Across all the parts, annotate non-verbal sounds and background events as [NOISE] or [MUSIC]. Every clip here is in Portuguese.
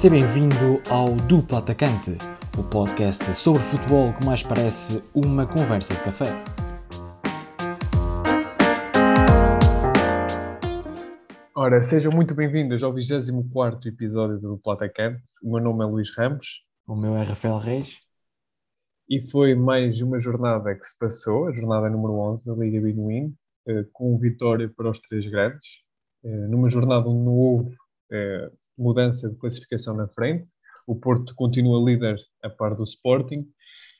Seja bem-vindo ao Duplo Atacante, o podcast sobre futebol que mais parece uma conversa de café. Ora, sejam muito bem-vindos ao 24 episódio do Duplo Atacante. O meu nome é Luís Ramos. O meu é Rafael Reis. E foi mais uma jornada que se passou, a jornada número 11 da Liga Binuín, eh, com vitória para os três grandes, eh, numa jornada onde não houve eh, mudança de classificação na frente. O Porto continua líder a par do Sporting.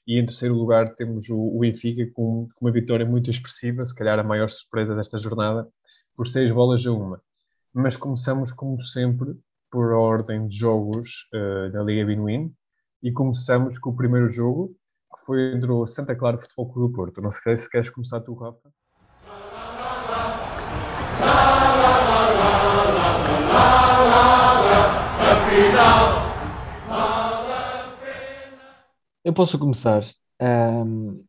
E em terceiro lugar temos o, Benfica com, uma vitória muito expressiva, se calhar a maior surpresa desta jornada, por seis bolas a uma. Mas começamos, como sempre, por ordem de jogos uh, da Liga Binuín. E começamos com o primeiro jogo, que foi entre o Santa Clara Futebol Clube do Porto. Não sei se queres começar tu, Rafa. Eu posso começar. Um,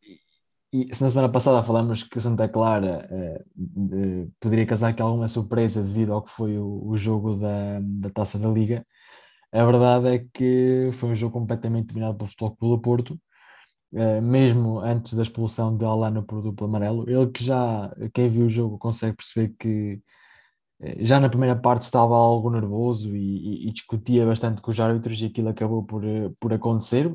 e se na semana passada falamos que o Santa Clara uh, poderia casar aqui alguma surpresa devido ao que foi o, o, jogo da, da Taça da Liga, a verdade é que foi um jogo completamente dominado pelo Futebol Clube do Porto, uh, mesmo antes da expulsão de Alano por duplo amarelo. Ele que já, quem viu o jogo consegue perceber que já na primeira parte estava algo nervoso e, e, e, discutia bastante com os árbitros e aquilo acabou por, eh, por acontecer.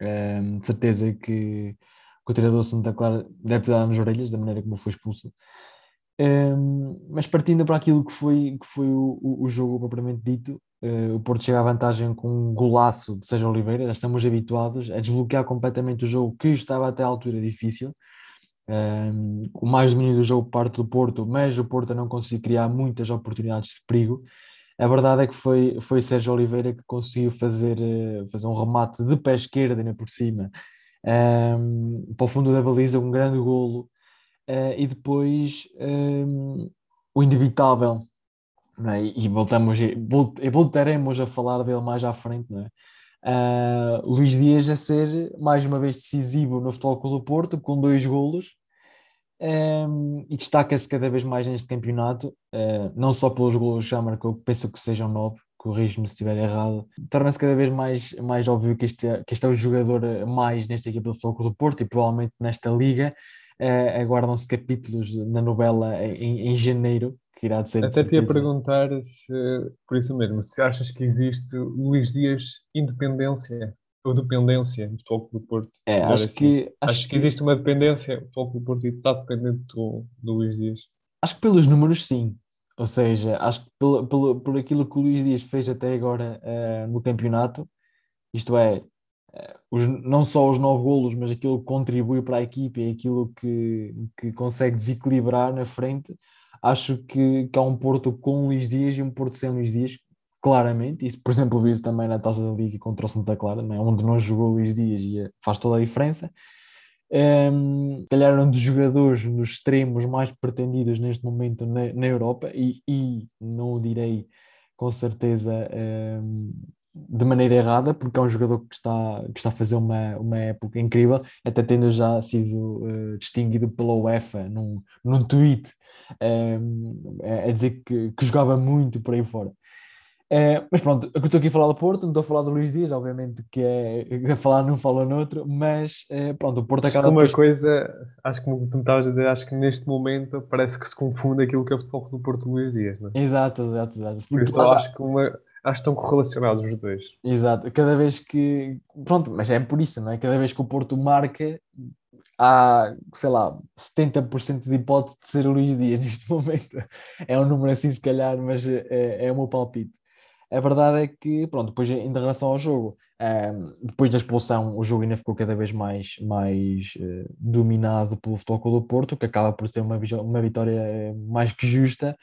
Um, de certeza que, que o treinador Santa Clara deve ter dado nas orelhas da maneira como foi expulso. Um, mas partindo para aquilo que foi, que foi o, o, jogo propriamente dito, uh, o Porto chega à vantagem com um golaço de Sérgio Oliveira, já estamos habituados a desbloquear completamente o jogo que estava até à altura difícil. Um, o mais domínio do jogo parte do Porto, mas o Porto não conseguiu criar muitas oportunidades de perigo. A verdade é que foi, foi Sérgio Oliveira que conseguiu fazer, eh, fazer um remate de pé esquerdo ainda por cima um, para o fundo da baliza, um grande golo. Uh, e depois um, o inevitável, é? e voltamos, e voltaremos a falar dele mais à frente, não é? Uh, Luís Dias a ser mais uma vez decisivo no Futebol Clube do Porto, com dois golos, um, e destaca-se cada vez mais neste campeonato, uh, não só pelos golos que já marcou, penso que sejam nove, corrijo-me se estiver errado, torna-se cada vez mais, mais óbvio que este, é, que este é o jogador mais nesta equipa do Futebol do Porto e provavelmente nesta liga. Uh, aguardam-se capítulos na novela em, em janeiro, que irá de ser. Até te ia perguntar se, por isso mesmo, se achas que existe Luís Dias independência ou dependência do Futebol do Porto. É, acho assim. que. Acho, acho que, que, existe uma dependência, do Futebol do Porto está dependente do, do Luís Dias. Acho que pelos números, sim. Ou seja, acho que pelo, pelo, por aquilo que o Luís Dias fez até agora uh, no campeonato, isto é, uh, os, não só os nove golos, mas aquilo que contribui para a equipe e aquilo que, que consegue desequilibrar na frente, acho que, que há um Porto com Luís Dias e um Porto sem Luís Dias, claramente. Isso, por exemplo, viu também na taça da Liga contra o Santa Clara, né? onde não jogou Luís Dias e eh, faz toda a diferença. Um, se calhar um dos jogadores nos extremos mais pretendidos neste momento na, na Europa, e, e, não direi com certeza um, de maneira errada, porque é um jogador que está, que está a fazer uma, uma época incrível, até tendo já sido uh, distinguido pela UEFA num, num tweet um, a dizer que, que jogava muito por aí fora. Uh, mas pronto, eu estou aqui a falar do Porto, não estou a falar do Luís Dias, obviamente que é a falar num fala noutro, mas uh, pronto, o Porto acaba. Uma depois... coisa, acho que como tu me estavas a dizer, acho que neste momento parece que se confunde aquilo que é o futebol do Porto Luís Dias, não é? Exato, exato, exato. Por isso acho que uma, acho que estão correlacionados os dois. Exato, cada vez que. Pronto, mas é por isso, não é? Cada vez que o Porto marca, há, sei lá, 70% de hipótese de ser o Luís Dias neste [LAUGHS] momento. É um número assim, se calhar, mas é, é o meu palpite. A verdade é que, pronto, depois em relação ao jogo, ehm, depois da expulsão, o jogo ainda ficou cada vez mais, mais uh, dominado pelo Futebol Clube do Porto, que acaba por ter uma, uma vitória eh, mais que justa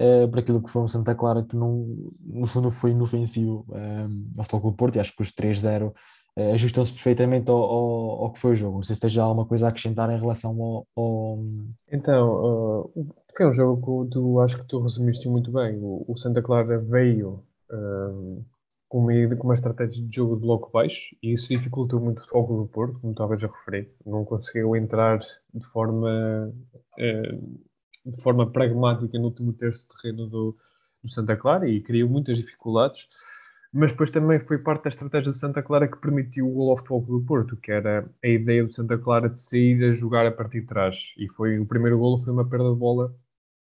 uh, por aquilo que foi um Santa Clara que não, no fundo foi inofensivo um, ehm, ao Futebol Clube do Porto e acho que os 3-0 uh, ajustam-se perfeitamente ao, ao, ao, que foi o jogo. Não sei se esteja alguma coisa a acrescentar em relação ao... ao... Então, uh, foi um jogo tu, acho que tu resumiste muito bem. O, o Santa Clara veio com, uma, com uma estratégia de jogo de bloco baixo e isso dificultou muito o futebol do Porto, como talvez já referi. Não conseguiu entrar de forma, uh, de forma pragmática no último terço de terreno do, do Santa Clara e criou muitas dificuldades. mas depois também foi parte da estratégia do Santa Clara que permitiu o gol of futebol do Porto, que era a ideia do Santa Clara de sair a jogar a partir de trás. E foi o primeiro golo foi uma perda de bola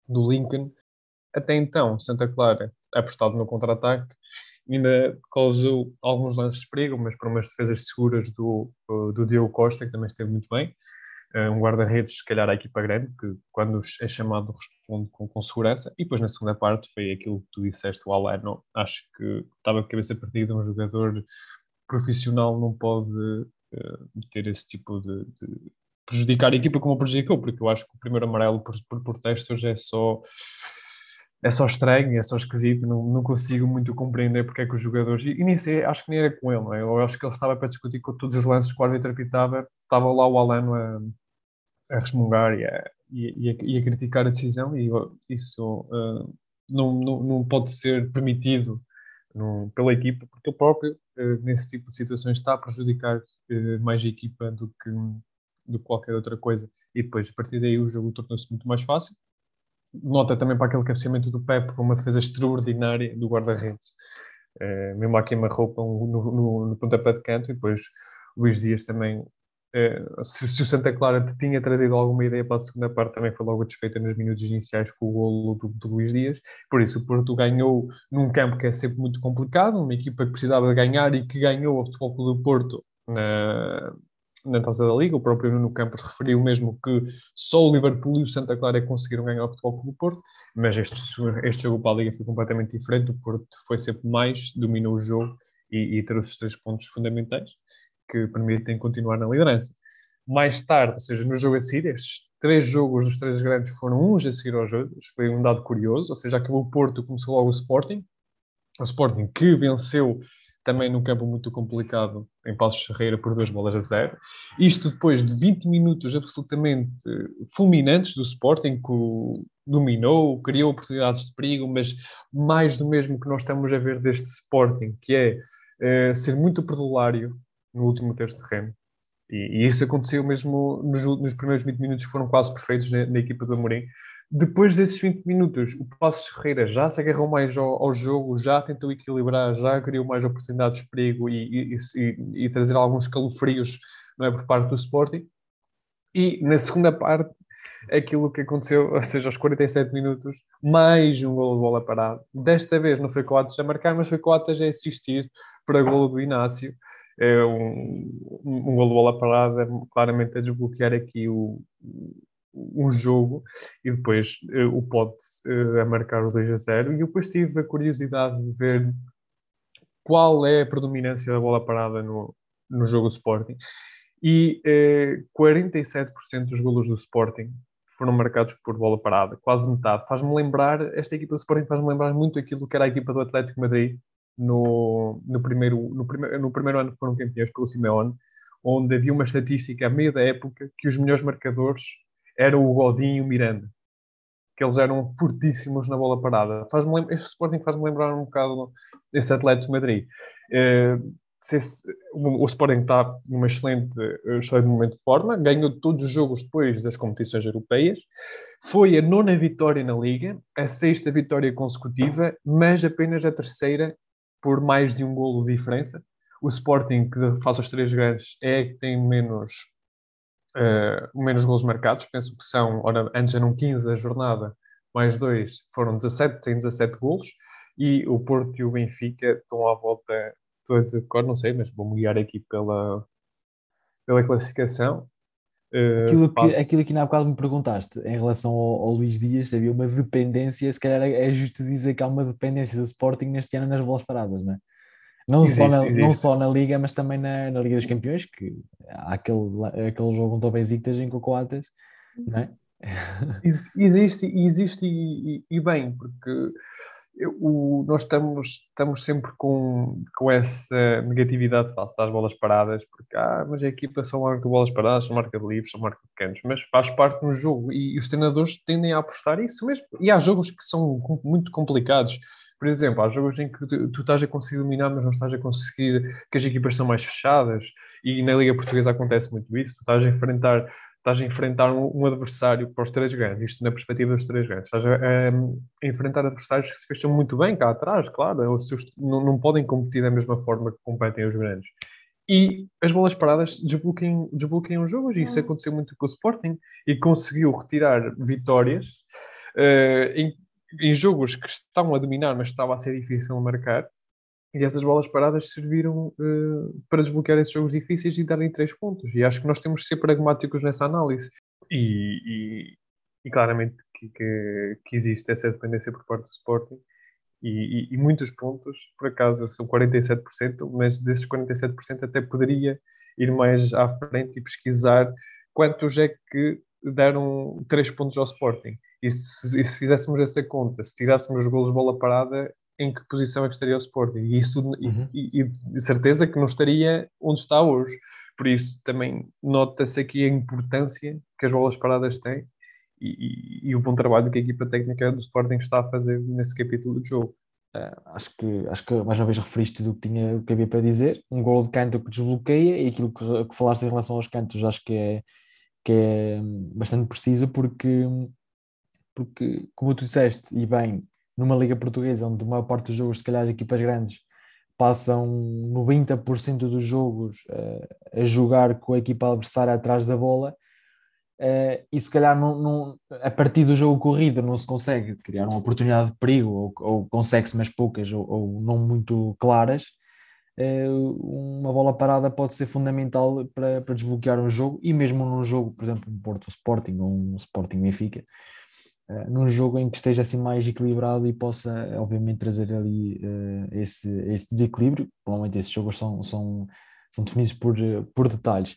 do Lincoln. Até então, Santa Clara, apostado no contra-ataque, ainda causou alguns lances de perigo, mas por umas defesas seguras do, do Diogo Costa, que também esteve muito bem. Eh, um guarda-redes, se calhar, a equipa grande, que quando é chamado responde com, com, segurança. E depois, na segunda parte, foi aquilo que tu disseste, o Alano. Acho que estava de cabeça partida. Um jogador profissional não pode uh, ter esse tipo de, de, prejudicar a equipa como prejudicou, porque eu acho que o primeiro amarelo por, por protestos é só. É só estranho, é só esquisito, não, não consigo muito compreender porque é que os jogadores. E, e nem sei, acho que nem era com ele, não é? eu acho que ele estava para discutir com todos os lances que o árbitro apitava, estava lá o Alano a, a resmungar e a, e, a, e a, criticar a decisão, e isso uh, não, não, não pode ser permitido no, pela equipa, porque ele próprio, uh, nesse tipo de situações, está a prejudicar uh, mais a equipa do que, do que qualquer outra coisa. E depois, a partir daí, o jogo tornou-se muito mais fácil. Nota também para aquele cabeceamento do Pep, uma defesa extraordinária do guarda-redes. Uh, mesmo a queima-roupa no, no, no pontapé de canto, e depois o Luís Dias também se, se, o Santa Clara tinha trazido alguma ideia para a segunda parte, também foi logo desfeita nos minutos iniciais com o golo do, do Luís Dias. Por isso, o Porto ganhou num campo que é sempre muito complicado, uma equipa que precisava de ganhar e que ganhou o Futebol do Porto na, na taça da Liga. O próprio Nuno Campos referiu mesmo que só o Liverpool e o Santa Clara é conseguiram ganhar o Futebol do Porto, mas este, este jogo para a Liga foi completamente diferente. O Porto foi sempre mais, dominou o jogo e, e trouxe os três pontos fundamentais que permitem continuar na liderança. Mais tarde, ou seja, no jogo a seguir, estes três jogos dos três grandes foram uns a seguir aos outros, foi um dado curioso, ou seja, acabou o Porto, começou logo o Sporting, o Sporting que venceu também num campo muito complicado em Passos Ferreira por duas bolas a zero. Isto depois de 20 minutos absolutamente fulminantes do Sporting, que dominou, criou oportunidades de perigo, mas mais do mesmo que nós estamos a ver deste Sporting, que é, é ser muito perdulário, no último terço de terreno. E, e, isso aconteceu mesmo nos, nos, primeiros 20 minutos, que foram quase perfeitos na, na, equipa do Amorim. Depois desses 20 minutos, o Passos Ferreira já se agarrou mais ao, ao, jogo, já tentou equilibrar, já criou mais oportunidades de perigo e, e, e, trazer alguns calofrios não é, por parte do Sporting. E na segunda parte, aquilo que aconteceu, [LAUGHS] ou seja, aos 47 minutos, mais um golo de bola parado. Desta vez não foi Coates a marcar, mas foi Coates a assistir para o golo do Inácio é um, um gol de bola parada, claramente a desbloquear aqui o, um jogo e depois uh, o Pote uh, a marcar o 2 a 0. E depois tive a curiosidade de ver qual é a predominância da bola parada no, no jogo do Sporting. E uh, 47% dos golos do Sporting foram marcados por bola parada, quase metade. Faz-me lembrar, esta equipa do Sporting faz-me lembrar muito aquilo que era a equipa do Atlético Madrid no, no, primeiro, no, primeiro, no primeiro ano que foram campeões pelo Simeone, onde havia uma estatística a meio da época que os melhores marcadores eram o Godinho e o Miranda, que eles eram fortíssimos na bola parada. Faz este Sporting faz-me lembrar um bocado desse Atlético de Madrid. Uh, se, o, o, Sporting está numa excelente, excelente momento de forma, ganhou todos os jogos depois das competições europeias, foi a nona vitória na Liga, a sexta vitória consecutiva, mas apenas a terceira por mais de um golo de diferença. O Sporting, que faz os três grandes, é que tem menos, uh, menos golos marcados. Penso que são, ora, antes eram 15 a jornada, mais dois, foram 17, tem 17 golos. E o Porto e o Benfica estão à volta, estou a dizer de cor, não sei, mas vou-me guiar aqui pela, pela classificação. Uh, aquilo, que, passo... aquilo que na bocado me perguntaste em relação ao, ao, Luís Dias, se havia uma dependência, se calhar é justo dizer que há uma dependência do Sporting neste ano nas bolas paradas, não é? Não, existe, só, na, não só na Liga, mas também na, na Liga dos Campeões, que há aquele, aquele jogo contra o em Cocoatas, não é? Existe, existe e, e bem, porque o, nós estamos, estamos sempre com, com essa negatividade face às bolas paradas, porque ah, mas a equipa só marca bolas paradas, só marca de livres, só marca de cantos, mas faz parte do jogo e, e, os treinadores tendem a apostar isso mesmo. E há jogos que são muito complicados. Por exemplo, há jogos em que tu, tu estás a conseguir dominar, mas não estás a conseguir, que as equipas são mais fechadas, e na Liga Portuguesa acontece muito isso. Tu estás a enfrentar estás a enfrentar um, um, adversário para os três grandes, isto na perspectiva dos três grandes, estás a, a, a enfrentar adversários que se fecham muito bem cá atrás, claro, não, não podem competir da mesma forma que competem os grandes. E as bolas paradas desbloqueiam, desbloqueiam jogos, e isso aconteceu muito com o Sporting, e conseguiu retirar vitórias uh, em, em jogos que estavam a dominar, mas estava a ser difícil marcar, e essas bolas paradas serviram uh, para desbloquear esses jogos difíceis e darem três pontos. E acho que nós temos que ser pragmáticos nessa análise. E, e, e claramente que, que, que, existe essa dependência por parte do Sporting. E, e, muitos pontos, por acaso, são 47%, mas desses 47% até poderia ir mais à frente e pesquisar quantos é que deram três pontos ao Sporting. E se, e se fizéssemos essa conta, se tirássemos os golos de bola parada, em que posição é que estaria o Sporting. E isso, uhum. e, e, certeza que não estaria onde está hoje. Por isso também nota-se aqui a importância que as bolas paradas têm e, e, e, o bom trabalho que a equipa técnica do Sporting está a fazer nesse capítulo do jogo. Uh, acho, que, acho que mais uma vez referiste do que tinha o que havia para dizer. Um gol de canto que desbloqueia e aquilo que, que falaste em relação aos cantos acho que é, que é bastante preciso porque, porque, como tu disseste, e bem, numa liga portuguesa, onde a maior parte dos jogos, se calhar, as equipas grandes passam 90% dos jogos uh, a jogar com a equipa adversária atrás da bola, uh, e se calhar não, não, a partir do jogo corrido não se consegue criar uma oportunidade de perigo, ou, ou consegue-se, mas poucas, ou, ou, não muito claras, uh, uma bola parada pode ser fundamental para, para desbloquear um jogo, e mesmo num jogo, por exemplo, um Porto Sporting ou um Sporting Benfica, uh, num jogo em que esteja assim mais equilibrado e possa, obviamente, trazer ali uh, esse, esse desequilíbrio. Provavelmente esses jogos são, são, são definidos por, por detalhes.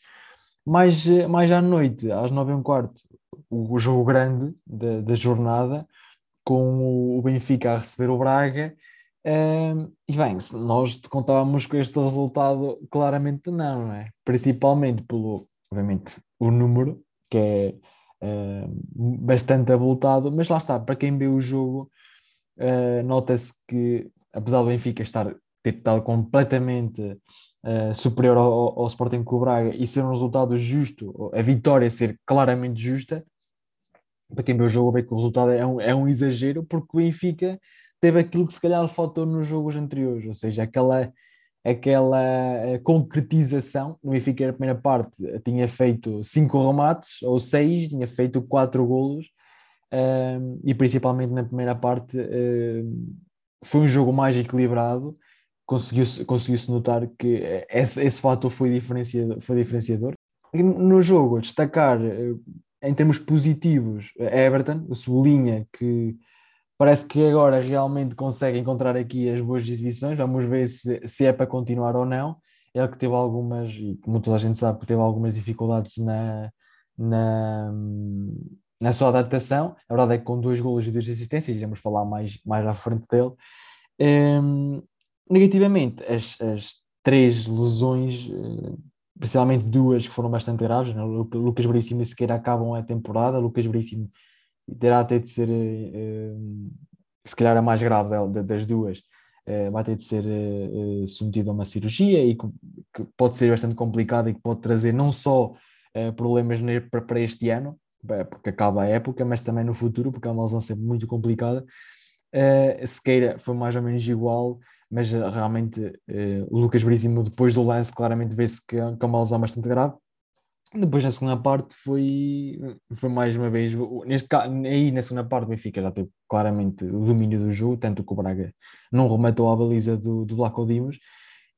Mais, mais à noite, às nove e um quarto, o, jogo grande da, da jornada, com o, Benfica a receber o Braga. E bem, se nós contávamos com este resultado, claramente não, não é? Principalmente pelo, obviamente, o número, que é uh, bastante abultado, mas lá está, para quem vê o jogo, uh, nota-se que, apesar do Benfica estar ter estado completamente uh, superior ao, ao Sporting Clube Braga e ser um resultado justo, a vitória ser claramente justa, para quem vê o jogo vê que o resultado é um, é um exagero, porque o Benfica teve aquilo que se calhar faltou nos jogos anteriores, ou seja, aquela aquela eh, concretização. No Benfica, na primeira parte, tinha feito cinco remates ou seis, tinha feito quatro golos, um, e principalmente na primeira parte um, foi um jogo mais equilibrado. Conseguiu-se conseguiu -se notar que esse, esse fator foi diferenciador, foi diferenciador. No jogo, destacar eh, em termos positivos, Everton, o Cebolinha, que Parece que agora realmente consegue encontrar aqui as boas exibições. Vamos ver se, se é para continuar ou não. Ele que teve algumas, e como toda a gente sabe, teve algumas dificuldades na, na, na sua adaptação. A verdade é que com dois golos e duas assistências, vamos falar mais, mais à frente dele. Um, negativamente, as, as três lesões, eh, principalmente duas que foram bastante graves, né? Lucas Veríssimo e Sequeira acabam a temporada. Lucas Veríssimo terá até de ser, uh, se calhar a mais grave das duas, uh, vai ter de ser submetido a uma cirurgia e que, pode ser bastante complicado e que pode trazer não só problemas para, este ano, porque acaba a época, mas também no futuro, porque é uma lesão sempre muito complicada. Sequeira foi mais ou menos igual, mas realmente o Lucas Veríssimo, depois do lance, claramente vê-se que, que é uma lesão bastante grave. Depois na segunda parte foi, foi mais uma vez, neste caso, aí na segunda parte o Benfica já teve claramente o domínio do jogo, tanto que o Braga não rematou a baliza do, do Blaco Dimos,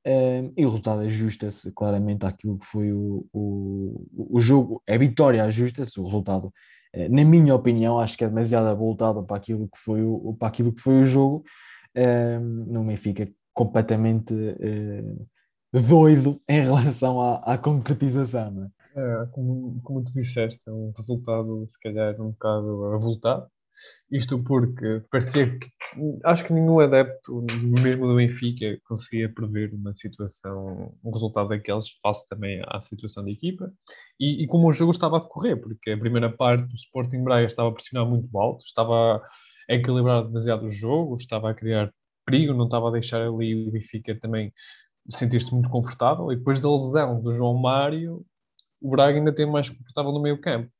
uh, e o resultado ajusta-se claramente àquilo que foi o, o, o jogo, a vitória ajusta-se, o resultado, uh, na minha opinião, acho que é demasiado abultado para aquilo que foi o, para aquilo que foi o jogo, uh, no Benfica completamente doido em relação à, à concretização, não é? Como, como tu disseste, é um resultado se calhar um bocado avultado. Isto porque parecia que acho que nenhum adepto, mesmo do Benfica, conseguia prever uma situação, um resultado daqueles face também à situação da equipa. E, e, como o jogo estava a decorrer, porque a primeira parte do Sporting Braga estava a pressionar muito alto, estava a equilibrar demasiado o jogo, estava a criar perigo, não estava a deixar ali o Benfica também sentir-se muito confortável. E depois da lesão do João Mário, o Braga ainda tem mais confortável no meio campo.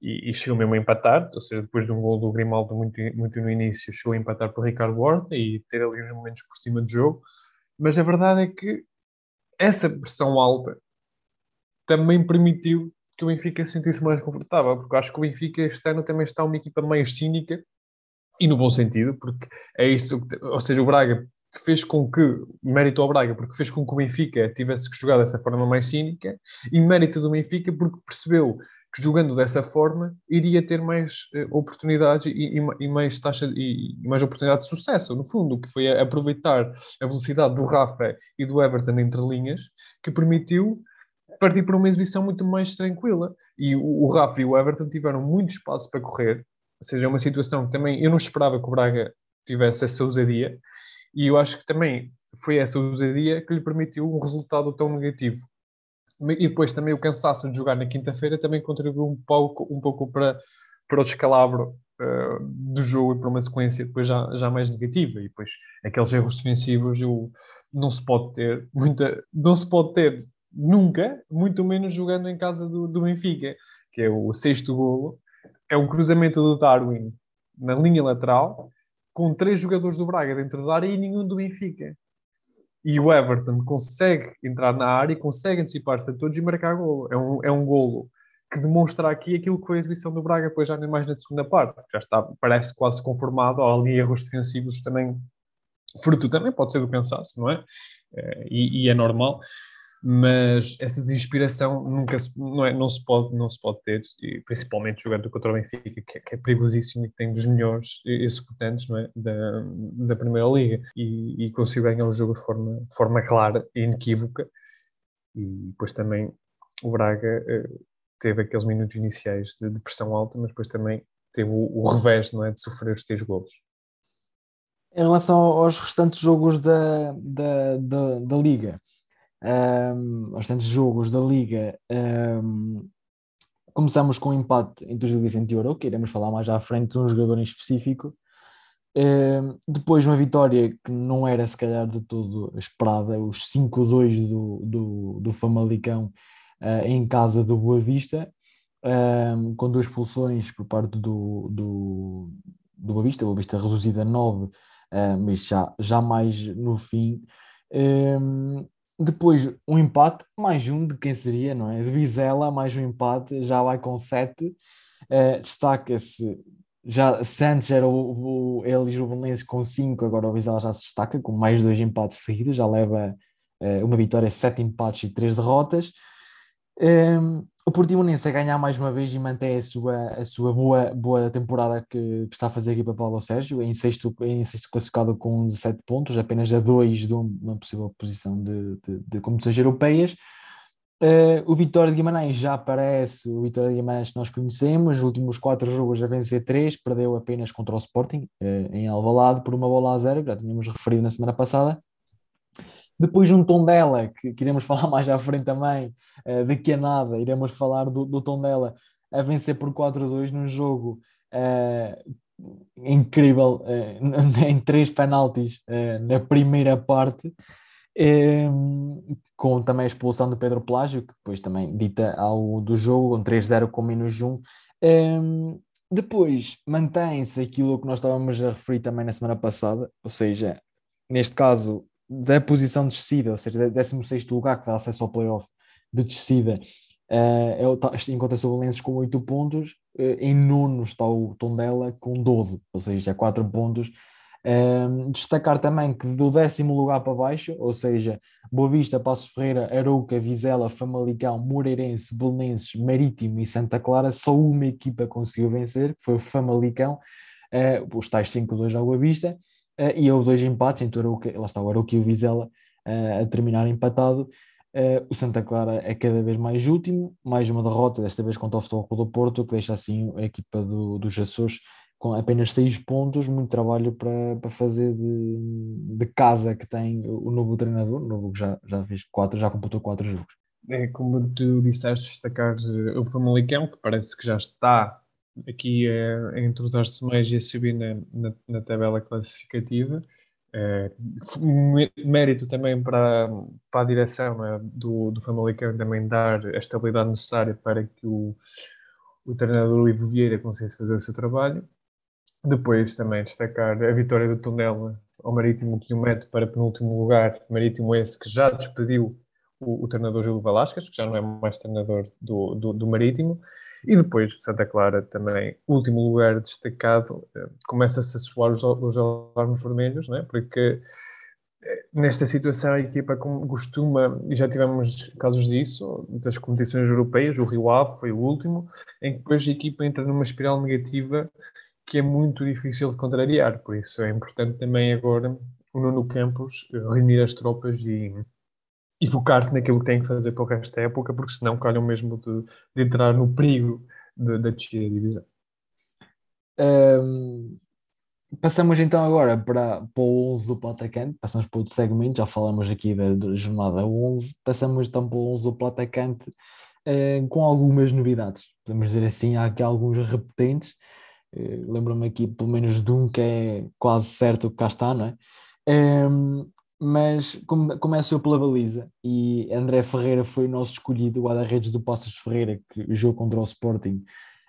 E, e, chegou mesmo a empatar, ou seja, depois de um gol do Grimaldo muito, muito no início, chegou a empatar por Ricardo Horta e ter ali uns momentos por cima do jogo. Mas a verdade é que essa pressão alta também permitiu que o Benfica se sentisse mais confortável, porque acho que o Benfica este ano também está uma equipa mais cínica e no bom sentido, porque é isso, ou seja, o Braga fez com que, mérito ao Braga, porque fez com que o Benfica tivesse que jogar dessa forma mais cínica, e mérito do Benfica porque percebeu que jogando dessa forma iria ter mais uh, oportunidades e, e, e, mais taxa e, e, mais oportunidade de sucesso, no fundo, que foi aproveitar a velocidade do Rafa e do Everton entre linhas, que permitiu partir para uma exibição muito mais tranquila. E o, o Rafa e o Everton tiveram muito espaço para correr, ou seja, é uma situação que também eu não esperava que o Braga tivesse essa ousadia, e eu acho que também foi essa ousadia que lhe permitiu um resultado tão negativo. E depois também o cansaço de jogar na quinta-feira também contribuiu um pouco, um pouco para, para o descalabro uh, do jogo e para uma sequência depois já, já mais negativa. E depois aqueles erros defensivos eu, não se pode ter muita, não se pode ter nunca, muito menos jogando em casa do, do Benfica, que é o sexto golo, é um cruzamento do Darwin na linha lateral, com três jogadores do Braga dentro da área e nenhum do Benfica. E o Everton consegue entrar na área, consegue antecipar-se a todos e marcar golo. É um, é um golo que demonstra aqui aquilo que foi a exibição do Braga, depois já nem mais na segunda parte, já está, parece quase conformado, há ali erros defensivos também, fruto também pode ser do cansaço, não é? é e, e é normal, mas essa desinspiração nunca se, não, é, não, se pode, não se pode ter, e principalmente jogando contra o Benfica, que, é, que é perigosíssimo e que tem dos melhores executantes é? da, da Primeira Liga, e, e conseguiu ganhar o jogo de forma, de forma clara e inequívoca, e depois também o Braga uh, teve aqueles minutos iniciais de, de, pressão alta, mas depois também teve o, o revés não é? de sofrer os seis golos. Em relação aos restantes jogos da, da, da, da Liga, um, aos tantos jogos da Liga, um, começamos com um empate entre os Vicente e Euro, que iremos falar mais à frente de um jogador em específico. Um, depois uma vitória que não era se calhar de todo esperada, os 5-2 do, do, do Famalicão uh, em casa do Boa Vista, um, com duas expulsões por parte do, do, do Boa Vista, Boa Vista reduzida a 9, uh, mas já, já mais no fim. Um, depois um empate, mais um de quem seria, não é? De Bizela, mais um empate, já vai com sete. Uh, Destaca-se, já se antes era o, o ele com cinco, agora o Bizela já se destaca com mais dois empates seguidos, já leva uh, uma vitória, sete empates e três derrotas. Ehm, o Portimonense a ganhar mais uma vez e mantém a sua, a sua boa, boa temporada que, que está a fazer aqui para Paulo Sérgio, em sexto, em sexto classificado com 17 pontos, apenas a dois de uma possível posição de, de, de competições europeias. Uh, o Vitória de Guimarães já aparece, o Vitória de Guimarães que nós conhecemos, os últimos quatro jogos a vencer três, perdeu apenas contra o Sporting, uh, em Alvalade, por uma bola a zero, já tínhamos referido na semana passada. Depois um Tondela, que, que iremos [LAUGHS] falar mais à frente também, uh, daqui a nada, iremos falar do, do Tondela a vencer por 4-2 num jogo uh, incrível, uh, [LAUGHS] em três penaltis na primeira parte, com também a expulsão do Pedro Plágio, que depois também dita algo do jogo, um 3-0 com menos 1. Um, depois mantém-se aquilo que nós estávamos a referir também na semana passada, ou seja, neste caso da posição de descida, ou seja, 16 lugar que dá acesso ao playoff de descida, uh, encontra-se o Valenços com 8 pontos, uh, em nono está o Tondela com 12, ou seja, 4 pontos. Uh, destacar também que do décimo lugar para baixo, ou seja, Boa Vista, Passo Ferreira, Arouca, Vizela, Famalicão, Moreirense, Belenenses, Marítimo e Santa Clara, só uma equipa conseguiu vencer, que foi o Famalicão, uh, os tais 5-2 à Boa Vista, uh, e houve dois empates, então Arouca, lá está o Arouca e o Vizela uh, a terminar empatado. Uh, o Santa Clara é cada vez mais último, mais uma derrota, desta vez contra o Futebol do Porto, que deixa assim a equipa do, dos Açores com apenas seis pontos, muito trabalho para, para fazer de, de casa que tem o novo treinador, o novo que já, já fez quatro, já completou quatro jogos. É como tu disseste, destacar o Famalicão, que parece que já está aqui a, a entrosar-se mais e a subir na, na, na tabela classificativa. É, mérito também para, para a direção é, do, do Famalicão também dar a estabilidade necessária para que o, o treinador Ivo Vieira conseguisse fazer o seu trabalho. Depois também destacar a vitória do Tondela ao Marítimo que o mete para penúltimo lugar. Marítimo esse que já despediu o, o treinador Júlio Velasquez, que já não é mais treinador do, do, do Marítimo. E depois Santa Clara também, último lugar destacado, eh, começa-se a soar os, os alarmes vermelhos, é? porque eh, nesta situação a equipa costuma, e já tivemos casos disso, das competições europeias, o Rio Ave foi o último, em que depois a equipa entra numa espiral negativa que é muito difícil de contrariar, por isso é importante também agora o Nuno Campos eh, reunir as tropas e e focar-se naquilo que tem que fazer para o resto da época, porque senão calham mesmo de, de entrar no perigo da descida da divisão. Um, passamos então agora para, para o 11 do Platacante, passamos para outro segmento, já falamos aqui da, da jornada 11, passamos então para o 11 do Platacante uh, com algumas novidades, podemos dizer assim, há aqui alguns repetentes, uh, lembro-me aqui pelo menos de um que é quase certo que cá está, não é? Um, mas come, começo eu pela baliza. E André Ferreira foi o nosso escolhido, o guarda-redes do Passos Ferreira, que jogou contra o Sporting,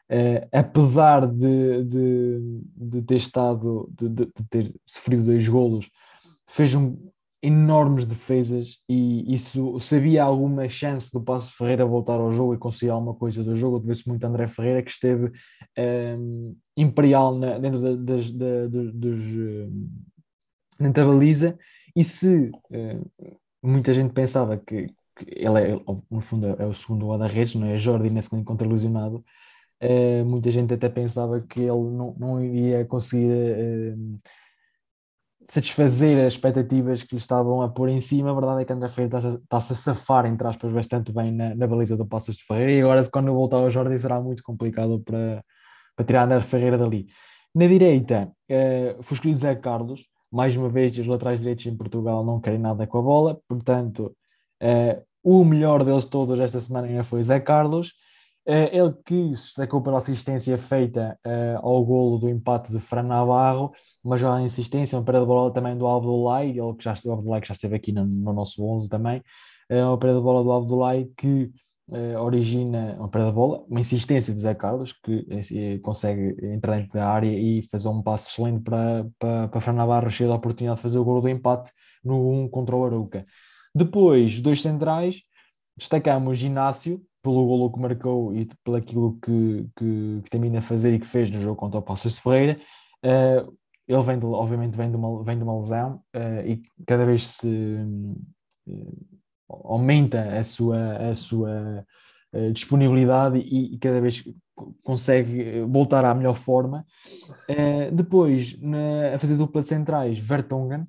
uh, apesar de, de, de, ter estado, de, de, ter sofrido dois golos, fez um, enormes defesas e isso sabia alguma chance do Passos Ferreira voltar ao jogo e conseguir alguma coisa do jogo, eu se muito André Ferreira que esteve um, ehm, imperial na, dentro da, das, da, dos, dentro da baliza e se uh, muita gente pensava que, que, ele é, no fundo, é o segundo guarda-redes, não é? Jordi nesse contra lesionado, uh, muita gente até pensava que ele não, não iria conseguir uh, satisfazer as expectativas que lhe estavam a pôr em cima. A verdade é que André Ferreira está-se está a safar, entre aspas, bastante bem na, na baliza do Passos de Ferreira. E agora, quando voltar ao Jordi, será muito complicado para, para tirar André Ferreira dali. Na direita, uh, foi escolhido Zé Carlos, mais uma vez, os laterais direitos em Portugal não querem nada com a bola, portanto, uh, o melhor deles todos esta semana ainda foi Zé Carlos. Uh, ele que se destacou pela assistência feita uh, ao golo do empate de Fran Navarro, mas já a insistência, uma parede de bola também do Abdullah, ele que já, o Abdullah que já esteve aqui no, no nosso 11 também, uh, uma parede de bola do Abdullah que uh, origina uma perda de bola, uma insistência de Zé Carlos, que uh, consegue entrar dentro da área e fazer um passe excelente para, para, para Navarro, cheio da oportunidade de fazer o gol do empate no 1 contra o Arouca. Depois, dois centrais, destacamos Inácio, pelo golo que marcou e pelo aquilo que, que, que termina a fazer e que fez no jogo contra o Passos de Ferreira. Uh, ele vem de, obviamente vem de uma, vem de uma lesão uh, e cada vez se aumenta a sua, a sua uh, disponibilidade e, e, cada vez consegue voltar à melhor forma. Uh, depois, na, a fazer dupla de centrais, Vertonghen.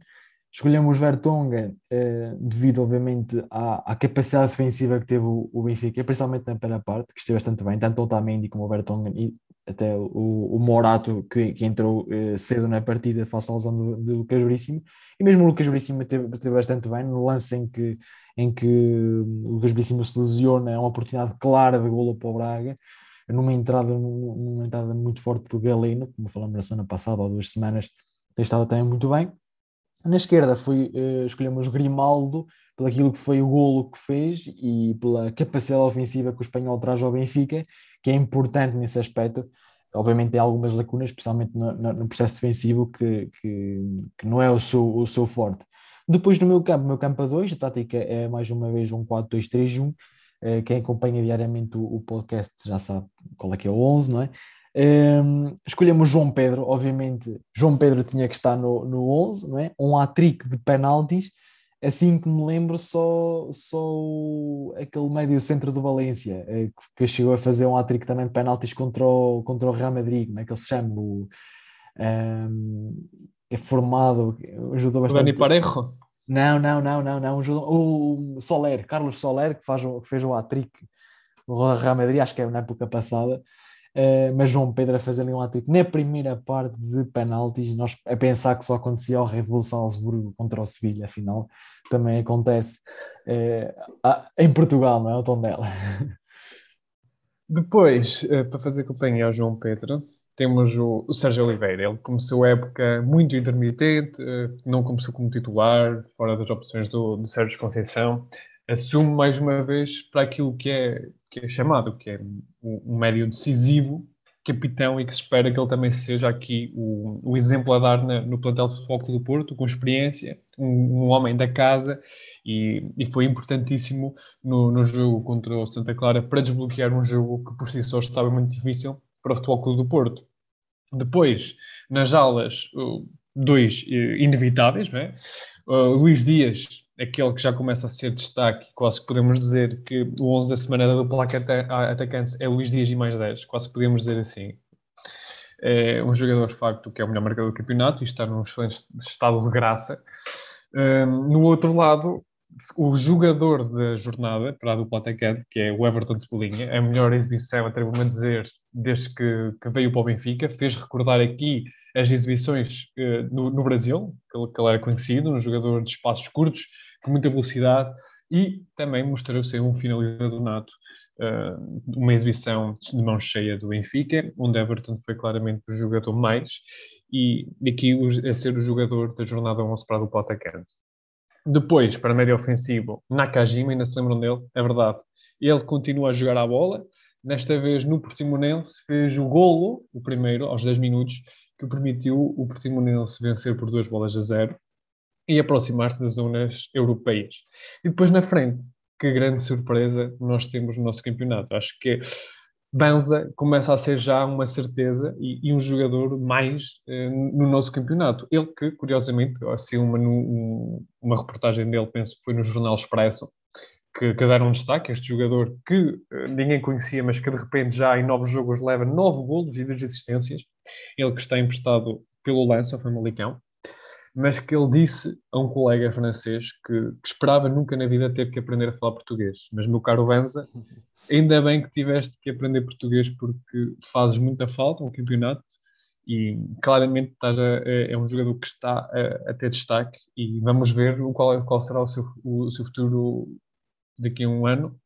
Escolhemos Vertonghen uh, devido, obviamente, à, à, capacidade defensiva que teve o, o, Benfica, principalmente na primeira parte, que esteve bastante bem, tanto o Otamendi como o Vertonghen e até o, o Morato, que, que entrou cedo na partida face à lesão do, do Lucas Veríssimo. E mesmo o Lucas Veríssimo esteve, esteve bastante bem no lance em que em que o Lucas se lesiona, é uma oportunidade clara de golo para o Braga, numa entrada, numa entrada muito forte do Galeno, como falamos na semana passada ou duas semanas, tem estado também muito bem. Na esquerda foi, uh, escolhemos Grimaldo, pelo aquilo que foi o golo que fez e pela capacidade ofensiva que o espanhol traz ao Benfica, que é importante nesse aspecto. Obviamente tem algumas lacunas, especialmente no, no processo defensivo, que, que, que, não é o seu, o seu forte. Depois no meu campo, meu campo a 2, a tática é mais uma vez um 4-2-3-1. Eh, quem acompanha diariamente o, podcast já sabe qual é que é o 11, não é? Um, ehm, escolhemos João Pedro, obviamente João Pedro tinha que estar no, no 11, não é? um hat-trick de penaltis, assim que me lembro só, só aquele médio centro do Valência, eh, que chegou a fazer um hat-trick também de penaltis contra o, contra o Real Madrid, como é que ele se chama? O, um, ehm, é formado, ajudou bastante. O Dani Parejo? Não, não, não, não, não. O Soler, Carlos Soler, que, faz, que fez o hat-trick no Real Madrid, acho que é na época passada. Uh, mas João Pedro a fazer ali um hat-trick na primeira parte de penaltis, nós a pensar que só acontecia ao Red Bull Salzburgo contra o Sevilha, afinal também acontece uh, em Portugal, não é? O tom dela. [LAUGHS] Depois, uh, para fazer companhia ao João Pedro, temos o, o Sérgio Oliveira. Ele começou a época muito intermitente, eh, não começou como titular, fora das opções do, do Sérgio Conceição. Assume mais uma vez para aquilo que é, que é chamado, que é um médio decisivo, capitão, e que se espera que ele também seja aqui o, o exemplo a dar na, no plantel de Futebol do Porto, com experiência, um, um homem da casa e, e, foi importantíssimo no, no, jogo contra o Santa Clara para desbloquear um jogo que por si só estava muito difícil para o Futebol Clube do Porto. Depois, nas aulas, dois inevitáveis, não é? Uh, Luís Dias, aquele que já começa a ser destaque, quase que podemos dizer que o 11 da semana da dupla atacante é Luís Dias e mais 10, quase que podemos dizer assim. É um jogador, de facto, que é o melhor marcador do campeonato e está num excelente estado de graça. Um, no outro lado, o jogador da jornada para a dupla atacante, que é o Everton de Cebolinha, a melhor exibição, atrevo-me a dizer, desde que, que, veio para o Benfica, fez recordar aqui as exibições uh, no, no, Brasil, que que ele, era conhecido, um jogador de espaços curtos, com muita velocidade, e também mostrou ser um finalizador nato, uh, uma exibição de mão cheia do Benfica, onde Everton foi claramente o jogador mais, e aqui a ser o jogador da jornada 11 para dupla atacante. Depois, para médio ofensivo, Nakajima, ainda se lembram dele? É verdade. Ele continua a jogar a bola. Desta vez, no Portimonense, fez o golo, o primeiro, aos 10 minutos, que permitiu o Portimonense vencer por duas bolas a zero e aproximar-se das zonas europeias. E depois, na frente, que grande surpresa nós temos no nosso campeonato. Acho que Banza começa a ser já uma certeza e, e um jogador mais eh, no nosso campeonato. Ele que, curiosamente, assim uma, um, uma reportagem dele, penso que foi no Jornal Expresso, que, que deram destaque, este jogador que eh, ninguém conhecia, mas que de repente já em novos jogos leva nove golos e duas assistências. Ele que está emprestado pelo Lance, ao Famalicão, mas que ele disse a um colega francês que, que, esperava nunca na vida ter que aprender a falar português. Mas, meu caro Banza, [LAUGHS] ainda bem que tiveste que aprender português porque fazes muita falta um campeonato e claramente estás a, é, é um jogador que está a, a, ter destaque e vamos ver qual, qual será o seu, o seu futuro daqui a um ano.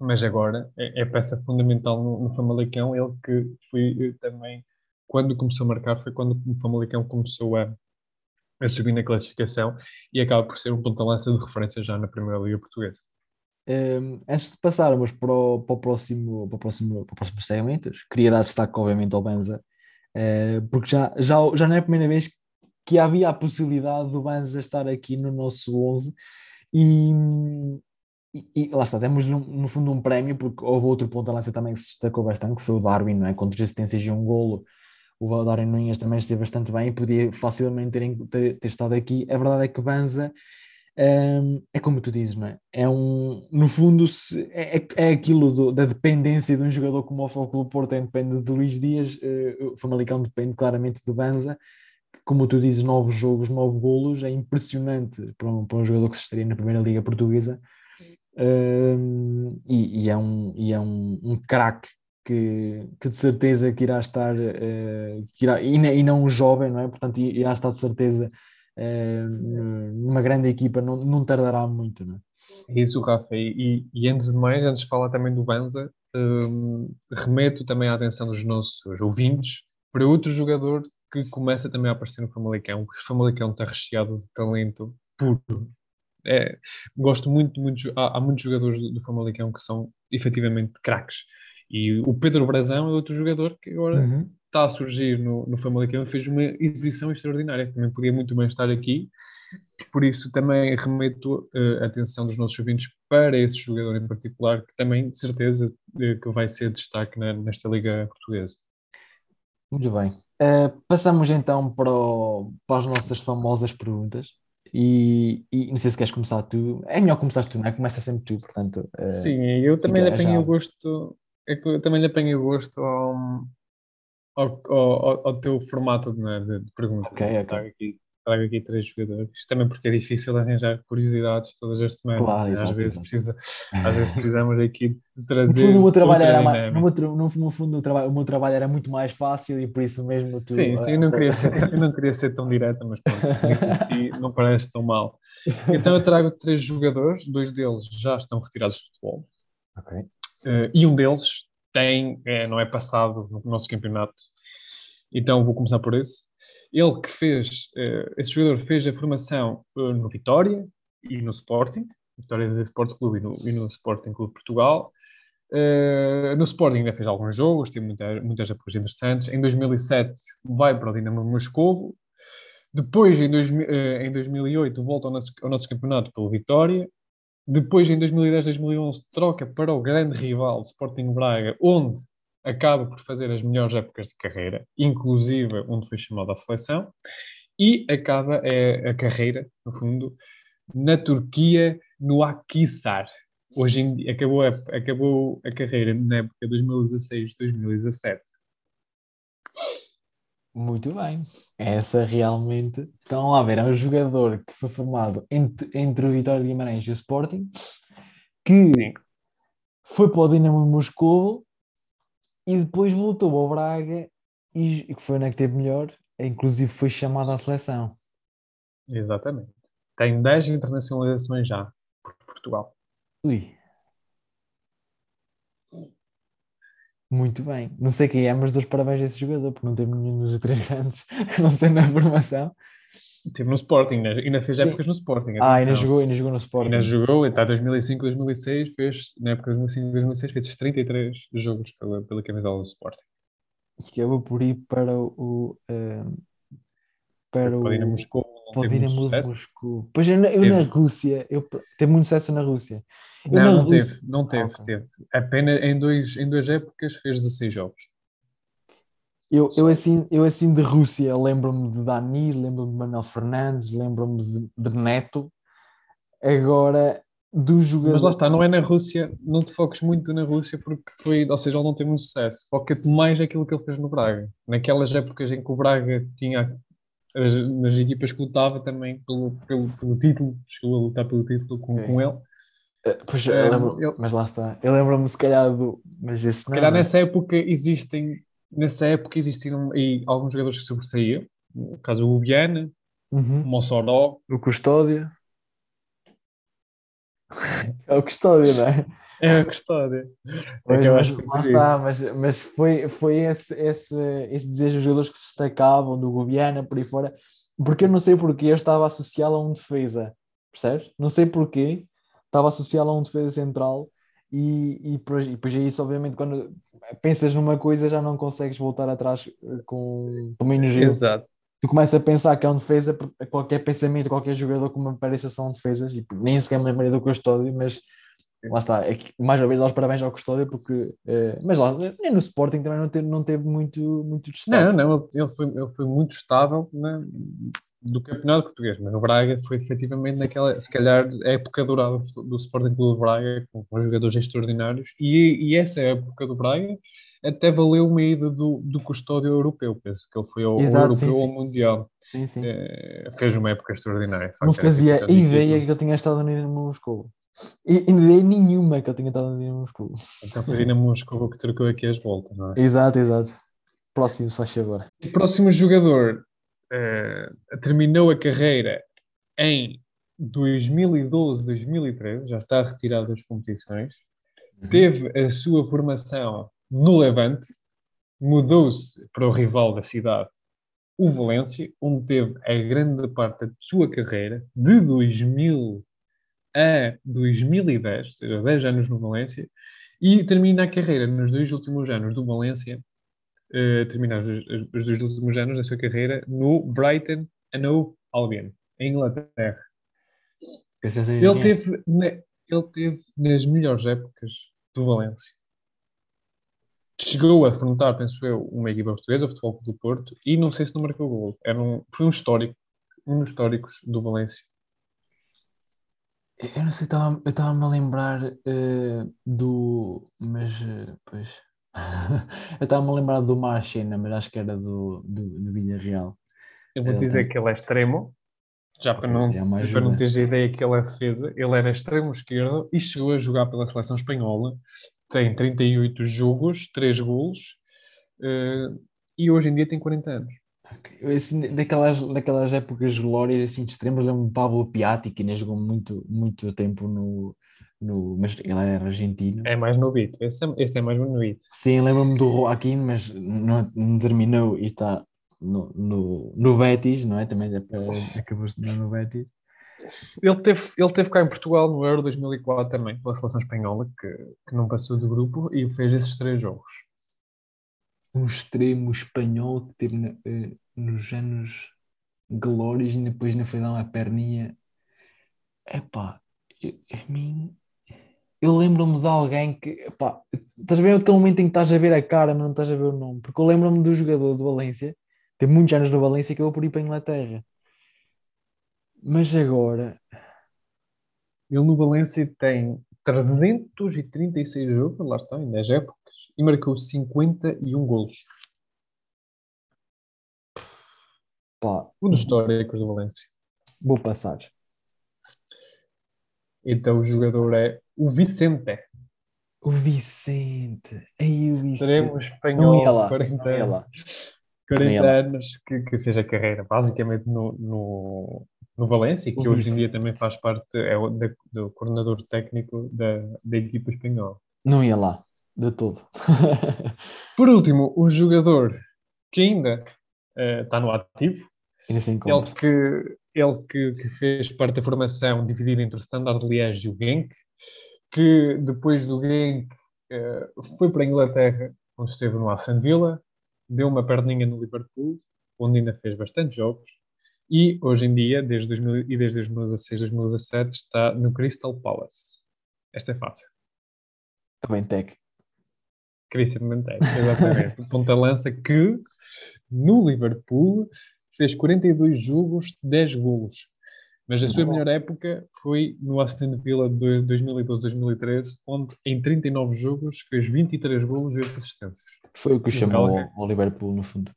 Mas agora é, é peça fundamental no, no Famalicão. Ele que foi eh, também, quando começou a marcar, foi quando o Famalicão começou a a subir na classificação e acaba por ser um ponta-lança de referência já na Primeira Liga Portuguesa. Um, ehm, antes de passarmos para o, para o, próximo, para o, próximo, para o próximo segmento, queria dar destaque, obviamente, ao Banza, uh, porque já, já, já não é a primeira vez que havia a possibilidade do Banza estar aqui no nosso 11 e, e, e lá está, temos no, fundo um prémio, porque houve outro ponta-lança também que se destacou bastante, que foi o Darwin, não é? com três assistências e um golo, o Darwin Nunes também esteve bastante bem e podia facilmente ter, ter, ter estado aqui. A verdade é que Banza um, é como tu dizes, não é? É um, no fundo, se, é, é, é aquilo do, da dependência de um jogador como o Foco Porto depende de Luís Dias, uh, o Famalicão depende claramente de Banza. Como tu dizes, novos jogos, novos golos, é impressionante para um, para um jogador que se estaria na Primeira Liga Portuguesa. E, e, é um, e é um, um craque que, que, de certeza que irá estar, uh, que irá, e, e, não um jovem, não é? Portanto, irá estar de certeza uh, numa grande equipa, não, não tardará muito, não é? é isso, Rafa. E, e, antes de mais, antes de falar também do Banza, um, remeto também a atenção dos nossos ouvintes para outro jogador que começa também a aparecer no Famalicão, o Famalicão está recheado de talento puro. É, gosto muito, muito há, há muitos jogadores do, do Famalicão que são efetivamente craques e o Pedro Brazão é outro jogador que agora uhum. está a surgir no, no Famalicão e fez uma exibição extraordinária. Também podia muito bem estar aqui. Por isso, também remeto uh, a atenção dos nossos ouvintes para esse jogador em particular, que também, de certeza, uh, que vai ser destaque na, nesta Liga Portuguesa. Muito bem. Uh, passamos então para, o, para as nossas famosas perguntas. E, e, não sei se queres começar tu. É melhor começar tu, não é? Começa sempre tu, portanto. Sim, eu também apanhei o gosto é que eu também lhe apanhei gosto ao, ao, ao, ao teu formato de, de, de perguntas. Ok, ok. Trago aqui, trago aqui três jogadores. Também porque é difícil arranjar curiosidades todas as semanas. Claro, né? exato, às, vezes exato. Precisa, às vezes [LAUGHS] precisamos aqui trazer. No fundo, o meu trabalho, era mais, no, no, no fundo o, trabalho, o meu trabalho era muito mais fácil e por isso mesmo tu. Sim, sim, eu não queria ser, [LAUGHS] eu não queria ser tão direta, mas pronto, não parece tão mal. Então eu trago três jogadores, dois deles já estão retirados do futebol. Uh, e um deles tem, é, não é passado no nosso campeonato. Então vou começar por esse. Ele que fez, uh, esse jogador fez a formação uh, no Vitória e no Sporting, Vitória do Sport Clube e no, e no Sporting Clube Portugal. Uh, no Sporting ainda fez alguns jogos, teve muitas, muitas épocas interessantes. Em 2007 vai para o Dinamo de Moscovo. Depois, em, dois, em 2008, volta ao nosso, ao nosso campeonato pelo Vitória. Depois, em 2010, 2011, troca para o grande rival Sporting Braga, onde acaba por fazer as melhores épocas de carreira, inclusive onde foi chamado à seleção, e acaba a, a carreira, no fundo, na Turquia, no Akhisar. Hoje em dia, acabou a, acabou a carreira na época 2016-2017. Muito bem. Essa realmente. Então, lá ver, é um jogador que foi formado entre, entre o Vitória de Guimarães e o Sporting, que foi para o Dinamo de Moscou e depois voltou ao Braga e que foi na que teve melhor, inclusive foi chamado à seleção. Exatamente. Tem 10 internacionalizações já por Portugal. Ui. Muito bem. Não sei quem é, mas dou parabéns a esse jogador, porque não teve nenhum dos três grandes, [LAUGHS] não sei na formação. Teve no Sporting, né? ainda fez Sim. épocas no Sporting. Ah, ainda jogou, ainda jogou no Sporting. Ainda jogou, está 2005, 2006, fez, na época de 2005, 2006, fez 33 jogos pela, pela camisola do Sporting. Eu vou por ir para o. Uh, para o. Dinamo Moscou. Dinamo Moscou. Pois eu, eu na Rússia, eu teve muito sucesso na Rússia. Eu não, não Rússia... teve, não teve, ah, okay. teve. Apenas em, dois, em duas épocas fez 16 jogos. Eu, eu, assim, eu assim de Rússia lembro-me de Dani, lembro-me de Manuel Fernandes, lembro-me de, de, Neto. Agora, do jogador. Mas lá está, não é na Rússia, não te foques muito na Rússia porque foi, ou seja, ele não teve muito sucesso. Foca-te mais naquilo que ele fez no Braga. Naquelas épocas em que o Braga tinha as, nas equipas que lutava também pelo, pelo, pelo título, chegou a lutar pelo título com, okay. com ele. Eh, pois, eu lembro, eu, mas lá está. Eu lembro-me se calhar do. Mas esse se calhar não, é? nessa época existem nessa época existiam aí alguns jogadores que sobressaíam, no caso o Ubiana, uhum. o Mossoró, o Custódia. [LAUGHS] É o Custódia, não é? É a Custódia. Pois, é mas, lá está, mas, mas foi, foi esse, esse, esse desejo dos jogadores que se destacavam, do Gubiana, por aí fora, porque eu não sei porque eu estava associado a um defesa, percebes? Não sei porquê, estava associado a um defesa central e, e, depois, e depois é isso, obviamente, quando pensas numa coisa já não consegues voltar atrás eh, com, com menos giro. Exato. Tu começas a pensar que é um defesa, qualquer pensamento, qualquer jogador com uma pareça são defesas, e nem sequer me lembrei do Custódio, mas lá está, é que, mais uma vez dá os parabéns ao Custódio, porque, é, mas lá, nem no Sporting também não teve, não teve muito, muito destaque. Não, não, ele foi, ele foi muito estável né, do campeonato português, mas no Braga foi efetivamente naquela, se calhar, época dourada do Sporting Clube Braga, com, com jogadores extraordinários, e, e, essa época do Braga até valeu uma ida do, do custódio europeu, penso que ele foi ao, Exato, europeu ou mundial. Sim, sim. É, fez uma época extraordinária. Não fazia ideia que ele tinha estado no Moscou. E ideia nenhuma que ele tinha estado no Moscou. Então foi no Moscou que trocou aqui as voltas, não é? Exato, exato. Próximo, só agora. O próximo jogador uh, terminou a carreira em 2012, 2013, já está retirado das competições, uhum. teve a sua formação no Levante, mudou-se para o rival da cidade, o Valência, onde teve a grande parte da sua carreira, de 2000 a 2010, ou seja, 10 anos no Valência, e termina a carreira nos dois últimos anos do Valência uh, terminar os, os, dois últimos anos da sua carreira no Brighton and Hove Albion, em Inglaterra. Ele teve, na, ele teve nas melhores épocas do Valência. Chegou a afrontar, penso eu, uma equipa portuguesa, o Futebol do Porto, e não sei se não marcou gol. Era um, foi um histórico, um dos históricos do Valência. Eu não sei, eu estava-me a lembrar uh, do. Mas, uh, pois. [LAUGHS] eu estava-me a lembrar do Marchena, mas acho que era do, do, do Villarreal. Eu vou dizer que ele é extremo, já para não, já para não teres a ideia que ele é defesa. Ele era extremo esquerdo e chegou a jogar pela seleção espanhola. Tem 38 jogos, 3 golos uh, e hoje em dia tem 40 anos. Okay. Assim, daquelas, daquelas épocas glórias assim, de extremos, lembro-me Pablo Piatti, que ainda jogou muito, muito tempo no, no, mas ele era argentino. É mais novito. Esse é, este é mais novito. Sim, lembro-me do Joaquim, mas não, não terminou e está no, no, no Betis, não é? Também é, acabou de no Betis. Ele teve, ele teve cá em Portugal no Euro 2004 também, pela seleção espanhola, que, que não passou do grupo e fez esses três jogos. Um extremo espanhol que teve na, uh, nos anos glórias e depois na foi dar uma perninha. Epá, eu, a mim. Eu lembro-me de alguém que. Epá, estás a ver aquele momento em que estás a ver a cara, mas não estás a ver o nome? Porque eu lembro-me do jogador do Valência, tem muitos anos no Valência, que eu vou por ir para a Inglaterra. Mas agora. Ele no Valência tem 336 jogos, lá está, em 10 épocas, e marcou 51 golos. Pá, Um dos históricos do Valência. vou passar. Então o jogador é o Vicente. O Vicente. Aí o Vicente. Extremo espanhol, lá. 40 Não ia anos. lá. 40 Não ia lá. anos que, que fez a carreira basicamente no, no, no Valência, que O hoje em dia também faz parte, é o da- do coordenador técnico da, da equipa espanhola. Não ia lá. De todo. [LAUGHS] Por último, o jogador que ainda eh, está no ativo, Ainda se ele que, ele que, que fez parte da formação dividida entre o Standard Liège e o Genk, que depois do Genk eh, foi para a Inglaterra, onde esteve no Aston Villa, deu uma perninha no Liverpool, onde ainda fez bastante jogos, e hoje em dia, desde 2000, e desde 2016, 2017, está no Crystal Palace. Esta é fácil. Bem tech. Christian Mantec, exatamente. [LAUGHS] Ponta-lança que no Liverpool fez 42 jogos, 10 golos. Mas a sua melhor época foi no Aston Villa de 2012-2013, onde em 39 jogos fez 23 golos e 8 assistências. Foi o que o o chamou ao, ao Liverpool, no fundo.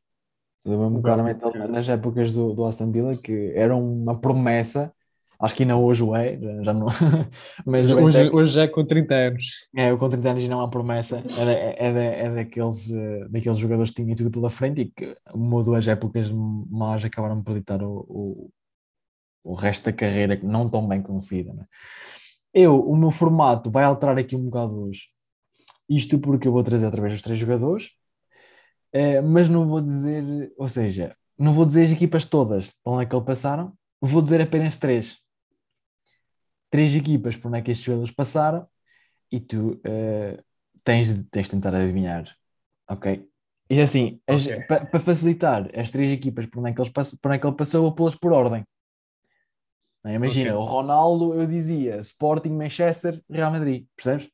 Lembro-me claramente nas épocas do, do Aston Villa que era uma promessa. Acho que ainda hoje o é, já, já não. [LAUGHS] Mas Hoje, Benteke- hoje já com 30 anos. é, o com 30 anos e não é uma promessa. É, da- é, da- é daqueles, eh, daqueles jogadores que tinham tudo pela frente e que uma ou duas épocas más acabaram por ditar o, o, o resto da carreira não tão bem conseguida. né? Eu, o meu formato vai alterar aqui um bocado hoje. Isto porque eu vou trazer outra vez os três jogadores, eh, mas não vou dizer, ou seja, não vou dizer as equipas todas para onde é que eles passaram, vou dizer apenas três. Três equipas por onde é que estes jogadores passaram e tu eh, tens, de- tens de tentar adivinhar, ok? E assim, as- Ok. pa- para facilitar as três equipas por onde é que, eles pass- por onde é que ele passou, vou pô-las por ordem. Imagina, Ok. o Ronaldo, eu dizia Sporting, Manchester, Real Madrid, percebes?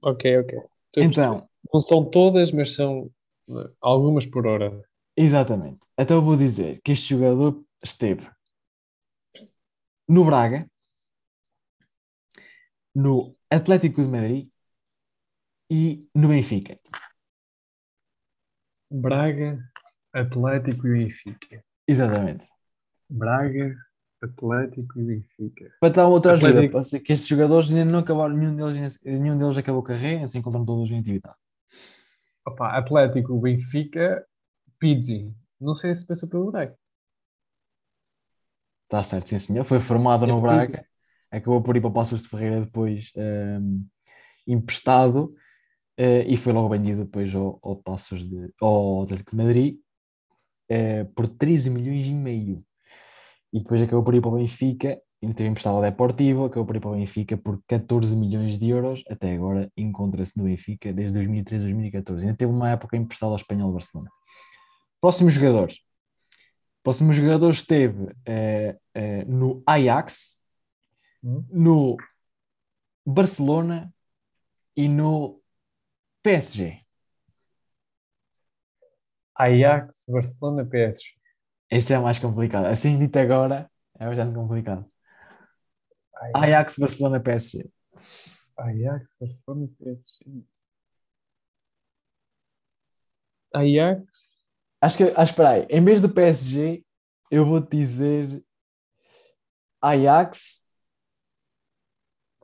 Ok, ok. Estou. Então, Não são todas, mas são eh, algumas por hora. exatamente. Então eu vou dizer que este jogador esteve no Braga, no Atlético de Madrid e no Benfica. Braga, Atlético e Benfica. Exatamente. Braga, Atlético e Benfica. Para dar outra ajuda, Atlético. para ser que estes jogadores ainda não acabaram, nenhum deles, nenhum deles acabou a carreira, se encontram todos em atividade. Opa, Atlético, Benfica, Pizzi. Não sei se pensa pelo Braga. Está certo, sim senhor. Foi formado no É Braga, acabou por ir para o Passos de Ferreira depois ehm, emprestado eh, e foi logo vendido depois ao, ao Passos de, ao Atlético de Madrid eh, por 13 milhões e meio. E depois acabou por ir para o Benfica, ainda teve emprestado ao Deportivo, acabou por ir para o Benfica por 14 milhões de euros. Até agora encontra-se no Benfica desde 2013 2014. Ainda teve uma época emprestado ao Espanhol Barcelona. Próximos jogadores. Próximo jogador esteve eh, eh, no Ajax, Hum? no Barcelona e no PSG. Ajax, Barcelona, PSG. Este é o mais complicado. Assim dito agora, é bastante complicado. Ajax, Barcelona, PSG. Ajax, Barcelona, PSG. Ajax, Acho que, acho, espera aí, em vez de PSG, eu vou-te dizer Ajax,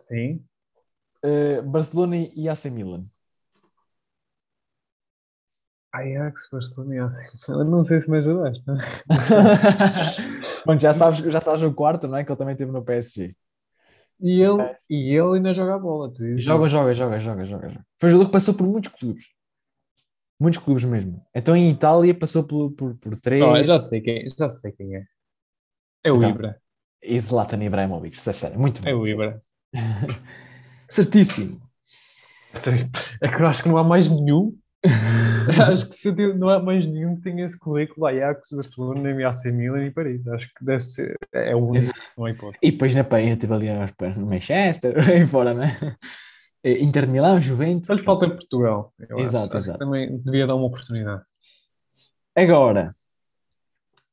sim. eh, Barcelona e AC Milan. Ajax, Barcelona. [LAUGHS] Eu Não sei se me ajudaste. não? [LAUGHS] Bom, já sabes, já sabes o quarto, não é? Que ele também teve no PSG. E ele, e ele ainda joga a bola. Joga, joga, joga, joga, joga, joga. Foi um jogador que passou por muitos clubes. Muitos clubes mesmo. Então em Itália passou por, por, por três. Oh, já sei quem, já sei quem é. É o Então, Ibra. E Zlatan Ibrahimovic, isso é sério, muito bom. É o Ibra. [LAUGHS] Certíssimo. É que eu acho que não há mais nenhum. [LAUGHS] acho que se eu não há mais nenhum que tenha esse currículo Ajax, Barcelona, nem AC Milan e Paris. Acho que deve ser. É o único, não há hipótese. E depois na Painha teve ali aos pés no Manchester, [LAUGHS] aí fora, né? Inter de Milão, Juventus. Só lhe falta Portugal. eu Exato, acho. Acho exato. que também devia dar uma oportunidade. Agora,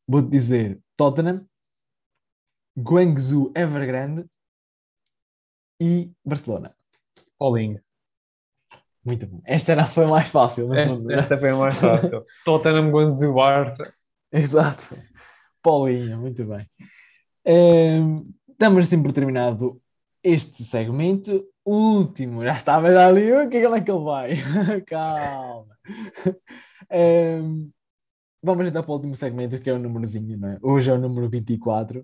vou-te dizer Tottenham, Guangzhou Evergrande e Barcelona. Paulinho. Muito bom. Esta era, foi mais fácil, Esta, esta foi a mais fácil. [LAUGHS] Tottenham, Guangzhou, Barça. Exato. Paulinho, muito bem. Ehm, damos assim por terminado este segmento. Último, já estava já ali. O que é que ele vai? [LAUGHS] Calma. Ehm, vamos então para o último segmento, que é o númerozinho, não é? Hoje é o número 24.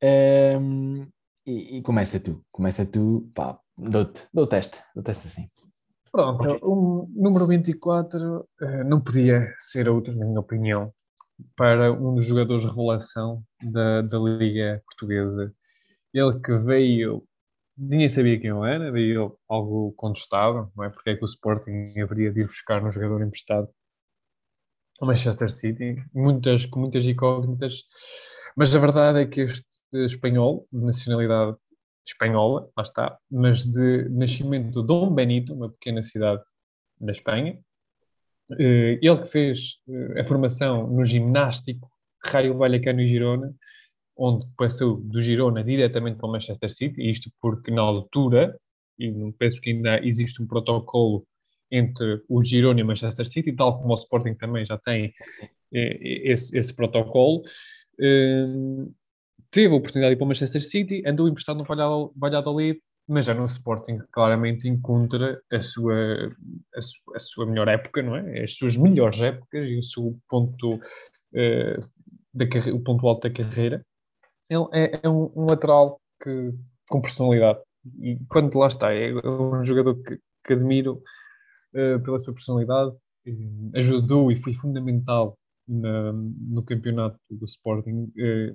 Ehm, e, e começa tu. Começa tu. Pá, dou-te dou teste. Dou teste assim. Pronto, o número 24 eh, não podia ser outro, na minha opinião, para um dos jogadores de revelação da, da Liga Portuguesa. Ele que veio, ninguém sabia quem ele era, veio algo contestado, não é? Porque é que o Sporting haveria de ir buscar um jogador emprestado ao Manchester City, muitas, com muitas incógnitas, mas a verdade é que este espanhol, de nacionalidade espanhola, lá está, mas de nascimento de Dom Benito, uma pequena cidade na Espanha. Eh, Ele que fez eh, a formação no ginástico Raio Vallecano e Girona, onde passou do Girona diretamente para o Manchester City, isto porque na altura, e não penso que ainda existe um protocolo entre o Girona e o Manchester City, tal como o Sporting também já tem eh, esse, esse protocolo. Teve a oportunidade de ir para o Manchester City, andou emprestado no Valladol- Valladolid, mas já no Sporting claramente encontra a sua, a, su- a sua melhor época, não é? As suas melhores épocas e o seu ponto, eh, da o ponto alto da carreira. Ele é, é um, um lateral que, com personalidade. E quando lá está, é um jogador que, que admiro eh, pela sua personalidade. Eh, ajudou e foi fundamental na- no campeonato do Sporting eh,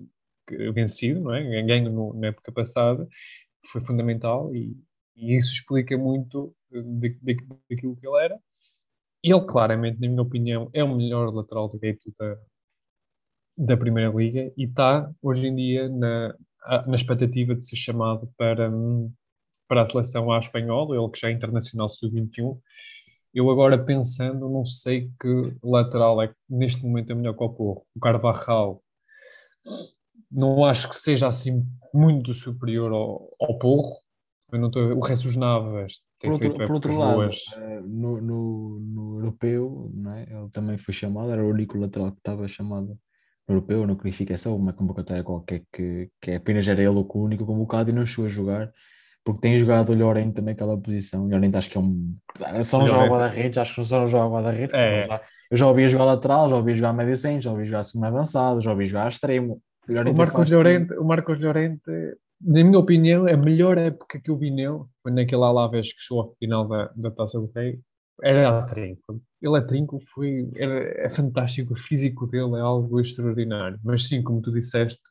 vencido, não é? Ganho no- na época passada, foi fundamental e, e isso explica muito eh, da- da- daquilo que ele era. Ele, claramente, na minha opinião, é o melhor lateral direito da, da Primeira Liga e está, hoje em dia, na, na expectativa de ser chamado para, hum, para a seleção à espanhola, ele que já é internacional sub-21. Eu agora pensando, não sei que lateral é que neste momento é melhor que o Porro. O Carvajal não acho que seja assim muito superior ao, ao Porro. Eu não estou, o Jesus Navas tem Por outro, por outro lado, boas. eh, no, no, no europeu, não é? ele também foi chamado, era o único lateral que estava chamado no europeu, na qualificação, uma convocatória qualquer que, que apenas era ele o único convocado e não chegou a jogar, porque tem jogado o Llorente naquela posição. O Llorente acho que é um. Só não joga Llorente. guarda-redes, acho que só não joga guarda-redes. É. porque eu já- Eu já ouvi jogar lateral, já ouvi jogar médio centro, já ouvi jogar segundo avançado, já ouvi jogar extremo. O Marcos. Llorente, o Marcos Llorente, na minha opinião, a melhor época que eu vi nele foi naquela Alavés que chegou ao final da, da Taça do Rei. Era a trinco. Ele a trinco foi, era, é fantástico, o físico dele é algo extraordinário. Mas sim, como tu disseste,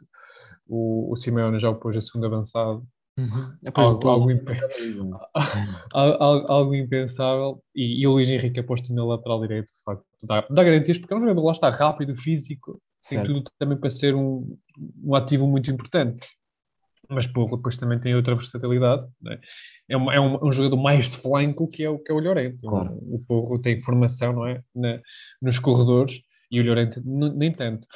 o, o Simeone já o pôs a segundo avançado. Uhum. Algo- algo é impe- cada vez um. [LAUGHS] Al- al- algo impensável. E, e o Luís Henrique aposto na lateral direito, de facto, dá, dá garantias, porque é um jogador lá está rápido, físico, tem Certo. tudo também para ser um, um ativo muito importante. Mas pô, depois também tem outra versatilidade. né? É, um, é um, um jogador mais de flanco que é o, que é o Llorente. Claro. O, o Porro tem formação não é? Na- nos corredores e o Llorente nem tanto.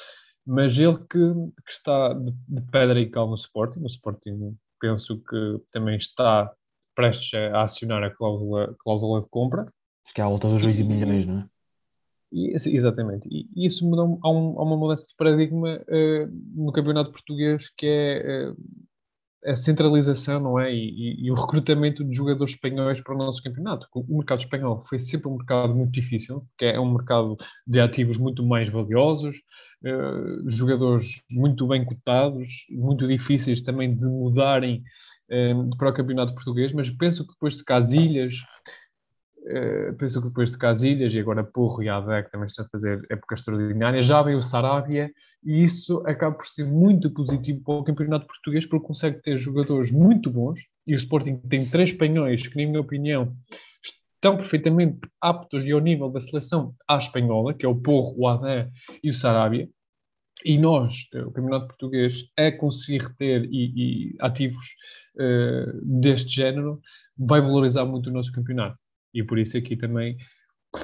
Mas ele que, que está de, de pedra e cal no Sporting, o Sporting penso que também está prestes a acionar a cláusula, cláusula de compra. Acho que é à volta dos 8 milhões, não é? E, exatamente. E, isso muda um- há, um- há uma mudança de paradigma eh, no campeonato português que é eh, a centralização, não é? E, e- e o recrutamento de jogadores espanhóis para o nosso campeonato. O mercado espanhol foi sempre um mercado muito difícil, porque é um mercado de ativos muito mais valiosos, eh, jogadores muito bem cotados, muito difíceis também de mudarem para o campeonato português, mas penso que depois de Casilhas, uh, penso que depois de Casilhas e agora Porro e Adec também estão a fazer época extraordinária, já veio o Sarabia e isso acaba por ser muito positivo para o campeonato português porque consegue ter jogadores muito bons e o Sporting tem três espanhóis que, na minha opinião, estão perfeitamente aptos e ao nível da seleção à espanhola, que é o Porro, o Adé e o Sarabia. E nós, eh, o Campeonato Português, a conseguir reter e, e ativos uh, deste género, vai valorizar muito o nosso campeonato. E por isso aqui também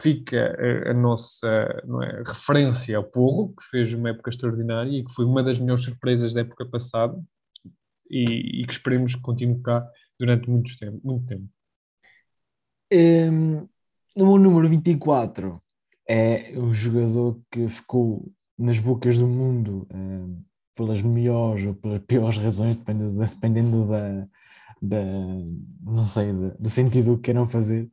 fica a, a nossa é, referência ao Porro, que fez uma época extraordinária e que foi uma das melhores surpresas da época passada e, e que esperemos que continue cá durante muito tempo. Muito tempo. Um, o número 24 é o jogador que ficou nas bocas do mundo um, pelas melhores ou pelas piores razões, dependendo dependendo da, da não sei, da, do sentido que queiram fazer.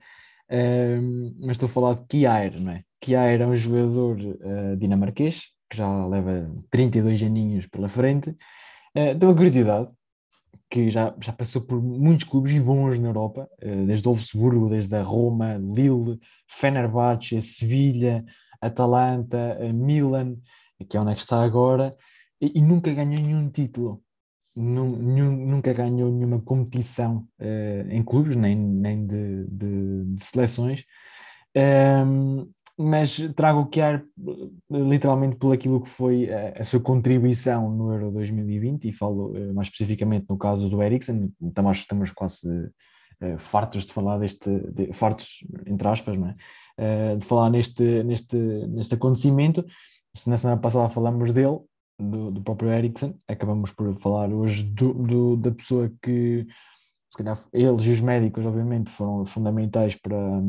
Mas estou a falar de Kiair, não é? Kiair é um jogador uh, dinamarquês que já leva 32 aninhos pela frente. Uh, tenho uma curiosidade, que já, já passou por muitos clubes bons na Europa, eh, desde Wolfsburgo, desde a Roma, Lille, Fenerbahçe, Sevilha, Atalanta, Milan, que é onde é que está agora, e, e nunca ganhou nenhum título. Nunca ganhou nenhuma competição uh, em clubes, nem, nem de, de, de seleções. Um, ehm, mas trago o que ar literalmente por aquilo que foi a, a, sua contribuição no Euro 2020 e falo uh, mais especificamente no caso do Eriksen, estamos, estamos quase uh, fartos de falar deste, de, fartos entre aspas, não é? De falar neste, neste, neste acontecimento, se na semana passada falamos dele, do, do próprio Eriksen, acabamos por falar hoje do, do, da pessoa que se calhar eles e os médicos obviamente foram fundamentais para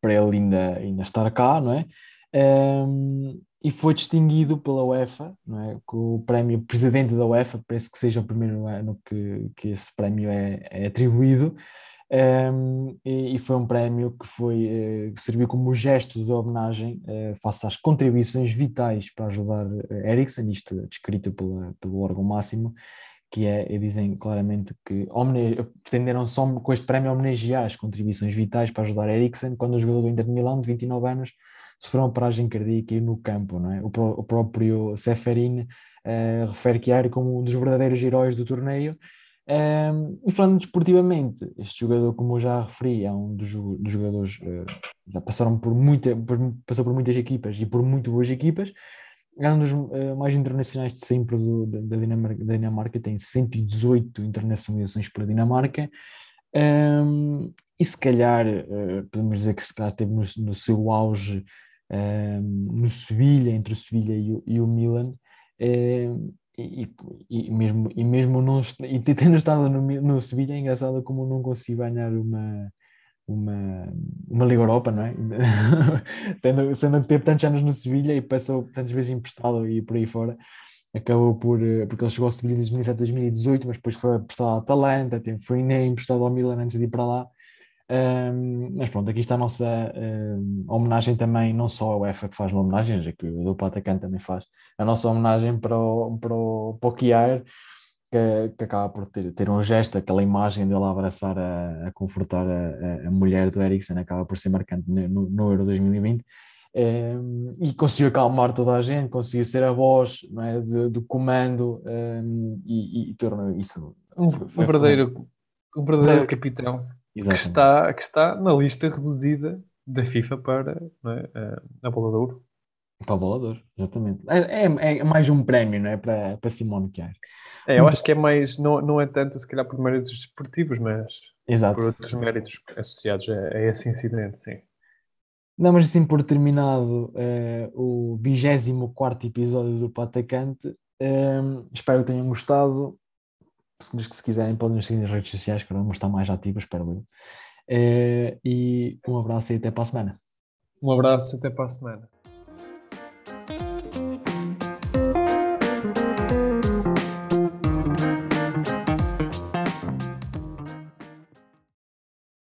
para ele ainda, ainda estar cá, não é? Um, e foi distinguido pela UEFA, não é? Com o prémio presidente da UEFA, parece que seja o primeiro ano que, que esse prémio é, é atribuído, um, e, e, foi um prémio que foi uh, serviu como gesto de homenagem uh, face às contribuições vitais para ajudar eh, Ericsson, isto descrito pela, pelo órgão máximo, que é, dizem claramente que pretenderam só com este prémio homenagear as contribuições vitais para ajudar Eriksen, quando o jogador do Inter de Milão, de 29 anos, sofreu uma paragem cardíaca no campo. Não é? o, o próprio Seferin uh, refere era como um dos verdadeiros heróis do torneio. Um, e falando desportivamente, este jogador, como eu já referi, é um dos, dos jogadores uh, já passaram por, muita, por, passou por muitas equipas e por muito boas equipas, é um dos uh, mais internacionais de sempre do, da, Dinamarca, da Dinamarca, tem 118 internacionalizações para a Dinamarca. Um, e se calhar, uh, podemos dizer que se calhar esteve no, no seu auge um, no Sevilha, entre o Sevilha e o, e o Milan, um, e, e, mesmo, e mesmo não, e [LAUGHS] tendo estado no, no Sevilha, é engraçado como não consigo ganhar uma, uma, uma Liga Europa, não é? [LAUGHS] Tendo, sendo que teve tantos anos no Sevilha e passou tantas vezes emprestado e por aí fora, acabou por, eh, porque ele chegou ao Sevilha em 2017, 2018, mas depois foi emprestado à Atalanta, foi emprestado ao Milan antes de ir para lá. Um, mas pronto, aqui está a nossa um, homenagem também, não só a UEFA que faz uma homenagem, já que o do Patacan também faz, a nossa homenagem para o, para o, para o Kiar, que, que acaba por ter, ter um gesto, aquela imagem dele abraçar, a, a confortar a, a, mulher do Eriksen, acaba por ser marcante no, no Euro 2020. Um, e conseguiu acalmar toda a gente, conseguiu ser a voz é, de, do comando e, e tornou isso um verdadeiro, um verdadeiro. capitão que está, que está na lista reduzida da FIFA para é, a bola de ouro. Para o bolador, exatamente. É, é, é, mais um prémio, não é? Para, para Simone Chiar. É, eu acho que é mais, não, não é tanto se calhar por méritos desportivos, mas Exato. por outros méritos associados a, a esse incidente, sim. Damos assim por terminado uh, o 24 episódio do Patacante. Uh, espero que tenham gostado. Se, se quiserem, podem nos seguir nas redes sociais, que vamos estar mais ativos, espero eu. Uh, e um abraço e até para a semana. Um abraço e até para a semana.